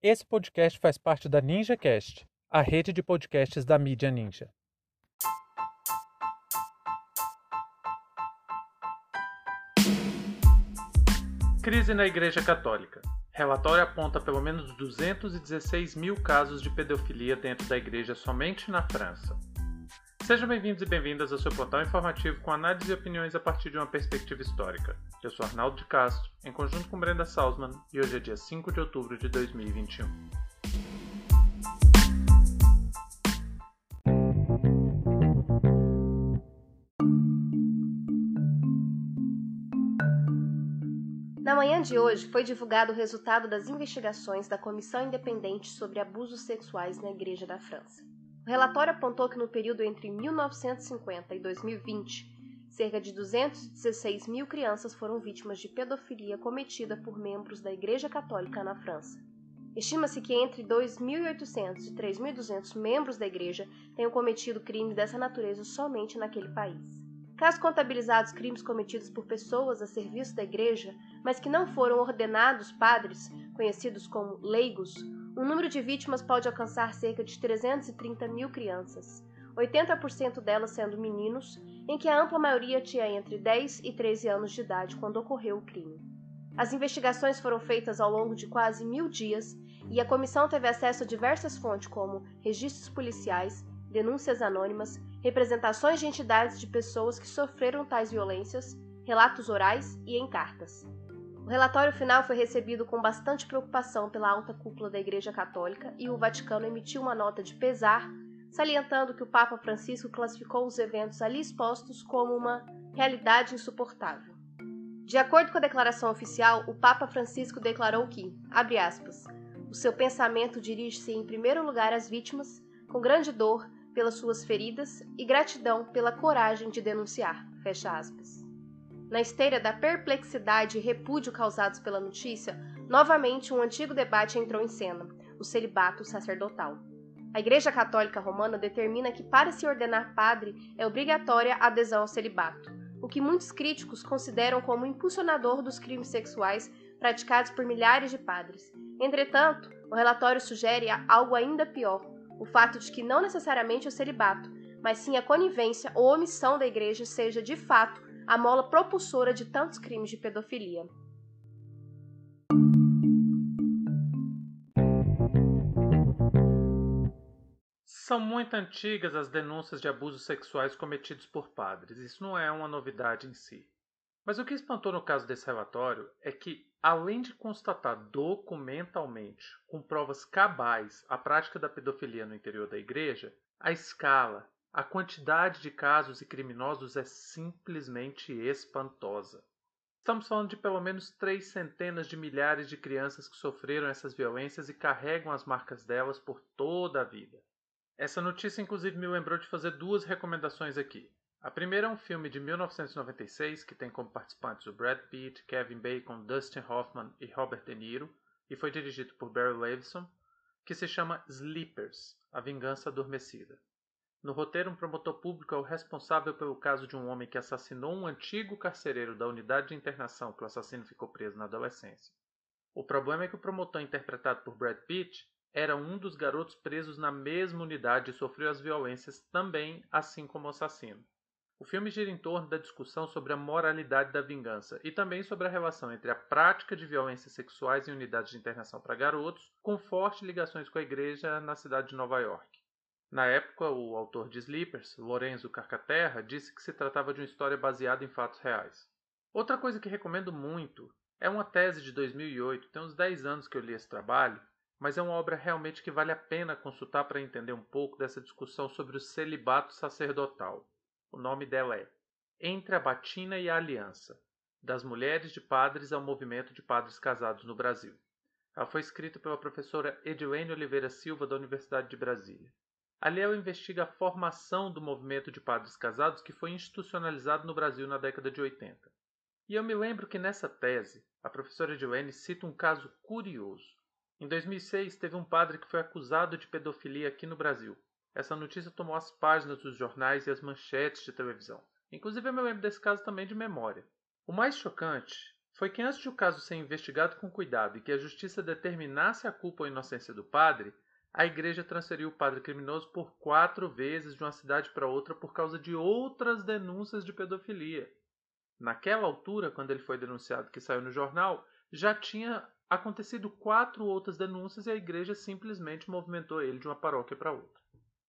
Esse podcast faz parte da NinjaCast, a rede de podcasts da mídia Ninja. Crise na Igreja Católica. Relatório aponta pelo menos 216 mil casos de pedofilia dentro da igreja somente na França. Sejam bem-vindos e bem-vindas ao seu portal informativo com análise e opiniões a partir de uma perspectiva histórica. Eu sou Arnaldo de Castro, em conjunto com Brenda Salzman, e hoje é dia 5 de outubro de 2021. Na manhã de hoje foi divulgado o resultado das investigações da Comissão Independente sobre Abusos Sexuais na Igreja da França. O relatório apontou que no período entre 1950 e 2020, cerca de 216 mil crianças foram vítimas de pedofilia cometida por membros da Igreja Católica na França. Estima-se que entre 2.800 e 3.200 membros da Igreja tenham cometido crimes dessa natureza somente naquele país. Caso contabilizados crimes cometidos por pessoas a serviço da Igreja, mas que não foram ordenados padres, conhecidos como leigos, o número de vítimas pode alcançar cerca de 330 mil crianças, 80% delas sendo meninos, em que a ampla maioria tinha entre 10 e 13 anos de idade quando ocorreu o crime. As investigações foram feitas ao longo de quase mil dias e a comissão teve acesso a diversas fontes, como registros policiais, denúncias anônimas, representações de entidades de pessoas que sofreram tais violências, relatos orais e em cartas. O relatório final foi recebido com bastante preocupação pela alta cúpula da Igreja Católica e o Vaticano emitiu uma nota de pesar, salientando que o Papa Francisco classificou os eventos ali expostos como uma realidade insuportável. De acordo com a declaração oficial, o Papa Francisco declarou que, abre aspas, o seu pensamento dirige-se em primeiro lugar às vítimas, com grande dor pelas suas feridas e gratidão pela coragem de denunciar, fecha aspas. Na esteira da perplexidade e repúdio causados pela notícia, novamente um antigo debate entrou em cena: o celibato sacerdotal. A Igreja Católica Romana determina que para se ordenar padre é obrigatória a adesão ao celibato, o que muitos críticos consideram como impulsionador dos crimes sexuais praticados por milhares de padres. Entretanto, o relatório sugere algo ainda pior: o fato de que não necessariamente o celibato, mas sim a conivência ou omissão da Igreja seja de fato a mola propulsora de tantos crimes de pedofilia. São muito antigas as denúncias de abusos sexuais cometidos por padres. Isso não é uma novidade em si. Mas o que espantou no caso desse relatório é que, além de constatar documentalmente, com provas cabais, a prática da pedofilia no interior da igreja, a escala, a quantidade de casos e criminosos é simplesmente espantosa. Estamos falando de pelo menos três centenas de milhares de crianças que sofreram essas violências e carregam as marcas delas por toda a vida. Essa notícia, inclusive, me lembrou de fazer duas recomendações aqui. A primeira é um filme de 1996 que tem como participantes o Brad Pitt, Kevin Bacon, Dustin Hoffman e Robert De Niro e foi dirigido por Barry Levinson, que se chama Sleepers A Vingança Adormecida. No roteiro, um promotor público é o responsável pelo caso de um homem que assassinou um antigo carcereiro da unidade de internação que o assassino ficou preso na adolescência. O problema é que o promotor interpretado por Brad Pitt era um dos garotos presos na mesma unidade e sofreu as violências também, assim como o assassino. O filme gira em torno da discussão sobre a moralidade da vingança e também sobre a relação entre a prática de violências sexuais em unidades de internação para garotos, com fortes ligações com a igreja na cidade de Nova York. Na época, o autor de Sleepers, Lorenzo Carcaterra, disse que se tratava de uma história baseada em fatos reais. Outra coisa que recomendo muito é uma tese de 2008, tem uns 10 anos que eu li esse trabalho, mas é uma obra realmente que vale a pena consultar para entender um pouco dessa discussão sobre o celibato sacerdotal. O nome dela é Entre a Batina e a Aliança Das Mulheres de Padres ao Movimento de Padres Casados no Brasil. Ela foi escrita pela professora Edilene Oliveira Silva, da Universidade de Brasília. Ali ela investiga a formação do movimento de padres casados que foi institucionalizado no Brasil na década de 80. E eu me lembro que nessa tese, a professora Edilene cita um caso curioso. Em 2006, teve um padre que foi acusado de pedofilia aqui no Brasil. Essa notícia tomou as páginas dos jornais e as manchetes de televisão. Inclusive, eu me lembro desse caso também de memória. O mais chocante foi que antes de o caso ser investigado com cuidado e que a justiça determinasse a culpa ou inocência do padre, a igreja transferiu o padre criminoso por quatro vezes de uma cidade para outra por causa de outras denúncias de pedofilia. Naquela altura, quando ele foi denunciado que saiu no jornal, já tinha acontecido quatro outras denúncias e a igreja simplesmente movimentou ele de uma paróquia para outra.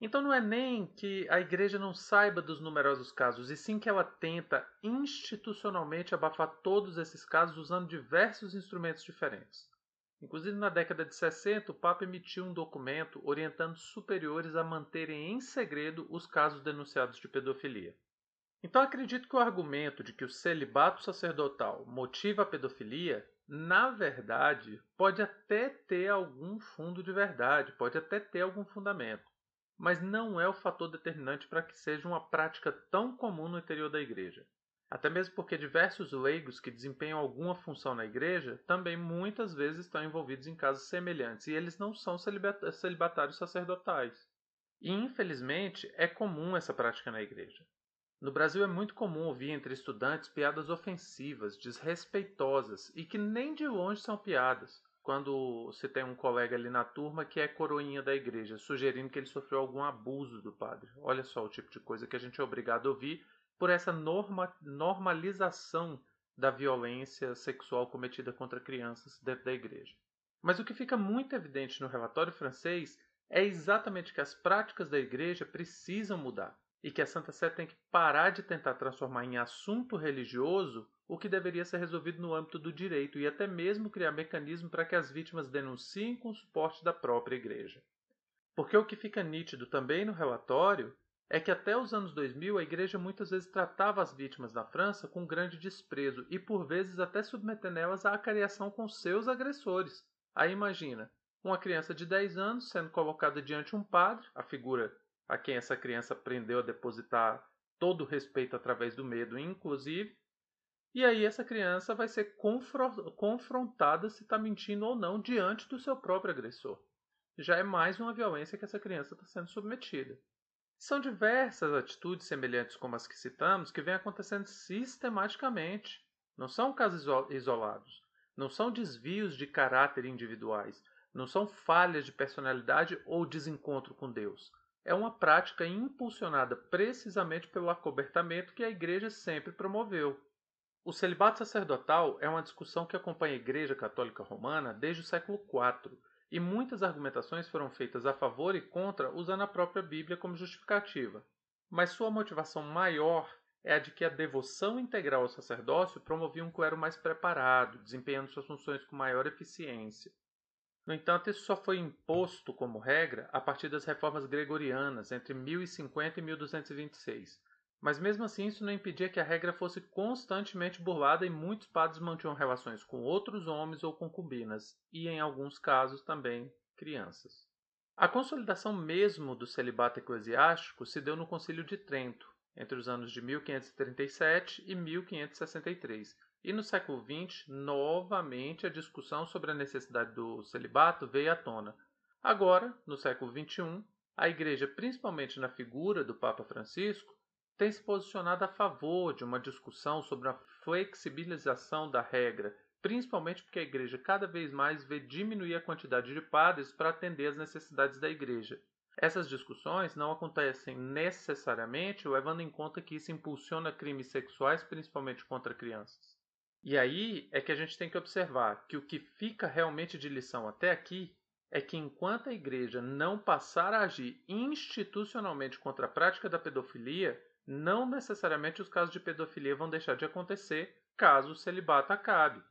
Então não é nem que a igreja não saiba dos numerosos casos, e sim que ela tenta institucionalmente abafar todos esses casos usando diversos instrumentos diferentes. Inclusive, na década de 60, o Papa emitiu um documento orientando superiores a manterem em segredo os casos denunciados de pedofilia. Então, acredito que o argumento de que o celibato sacerdotal motiva a pedofilia, na verdade, pode até ter algum fundo de verdade, pode até ter algum fundamento mas não é o fator determinante para que seja uma prática tão comum no interior da igreja. Até mesmo porque diversos leigos que desempenham alguma função na igreja também muitas vezes estão envolvidos em casos semelhantes e eles não são celibatários sacerdotais. E infelizmente é comum essa prática na igreja. No Brasil é muito comum ouvir entre estudantes piadas ofensivas, desrespeitosas e que nem de longe são piadas, quando você tem um colega ali na turma que é coroinha da igreja, sugerindo que ele sofreu algum abuso do padre. Olha só o tipo de coisa que a gente é obrigado a ouvir por essa norma, normalização da violência sexual cometida contra crianças dentro da igreja. Mas o que fica muito evidente no relatório francês é exatamente que as práticas da igreja precisam mudar e que a Santa Sé tem que parar de tentar transformar em assunto religioso o que deveria ser resolvido no âmbito do direito e até mesmo criar mecanismo para que as vítimas denunciem com o suporte da própria igreja. Porque o que fica nítido também no relatório é que até os anos 2000 a igreja muitas vezes tratava as vítimas da França com grande desprezo e por vezes até submetendo elas à acariação com seus agressores. Aí imagina, uma criança de 10 anos sendo colocada diante um padre, a figura a quem essa criança aprendeu a depositar todo o respeito através do medo, inclusive. E aí essa criança vai ser confrontada se está mentindo ou não diante do seu próprio agressor. Já é mais uma violência que essa criança está sendo submetida. São diversas atitudes semelhantes como as que citamos que vêm acontecendo sistematicamente. Não são casos isolados. Não são desvios de caráter individuais. Não são falhas de personalidade ou desencontro com Deus é uma prática impulsionada precisamente pelo acobertamento que a Igreja sempre promoveu. O celibato sacerdotal é uma discussão que acompanha a Igreja Católica Romana desde o século IV, e muitas argumentações foram feitas a favor e contra usando a própria Bíblia como justificativa. Mas sua motivação maior é a de que a devoção integral ao sacerdócio promovia um clero mais preparado, desempenhando suas funções com maior eficiência. No entanto, isso só foi imposto como regra a partir das reformas gregorianas entre 1050 e 1226. Mas mesmo assim, isso não impedia que a regra fosse constantemente burlada e muitos padres mantinham relações com outros homens ou concubinas, e em alguns casos também crianças. A consolidação mesmo do celibato eclesiástico se deu no Concílio de Trento, entre os anos de 1537 e 1563, e no século XX, novamente a discussão sobre a necessidade do celibato veio à tona. Agora, no século XXI, a Igreja, principalmente na figura do Papa Francisco, tem se posicionado a favor de uma discussão sobre a flexibilização da regra, principalmente porque a Igreja cada vez mais vê diminuir a quantidade de padres para atender às necessidades da Igreja. Essas discussões não acontecem necessariamente levando em conta que isso impulsiona crimes sexuais, principalmente contra crianças. E aí é que a gente tem que observar que o que fica realmente de lição até aqui é que enquanto a igreja não passar a agir institucionalmente contra a prática da pedofilia, não necessariamente os casos de pedofilia vão deixar de acontecer caso o celibato acabe.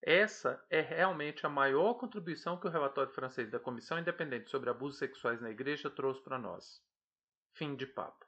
Essa é realmente a maior contribuição que o relatório francês da Comissão Independente sobre Abusos Sexuais na Igreja trouxe para nós. Fim de papo.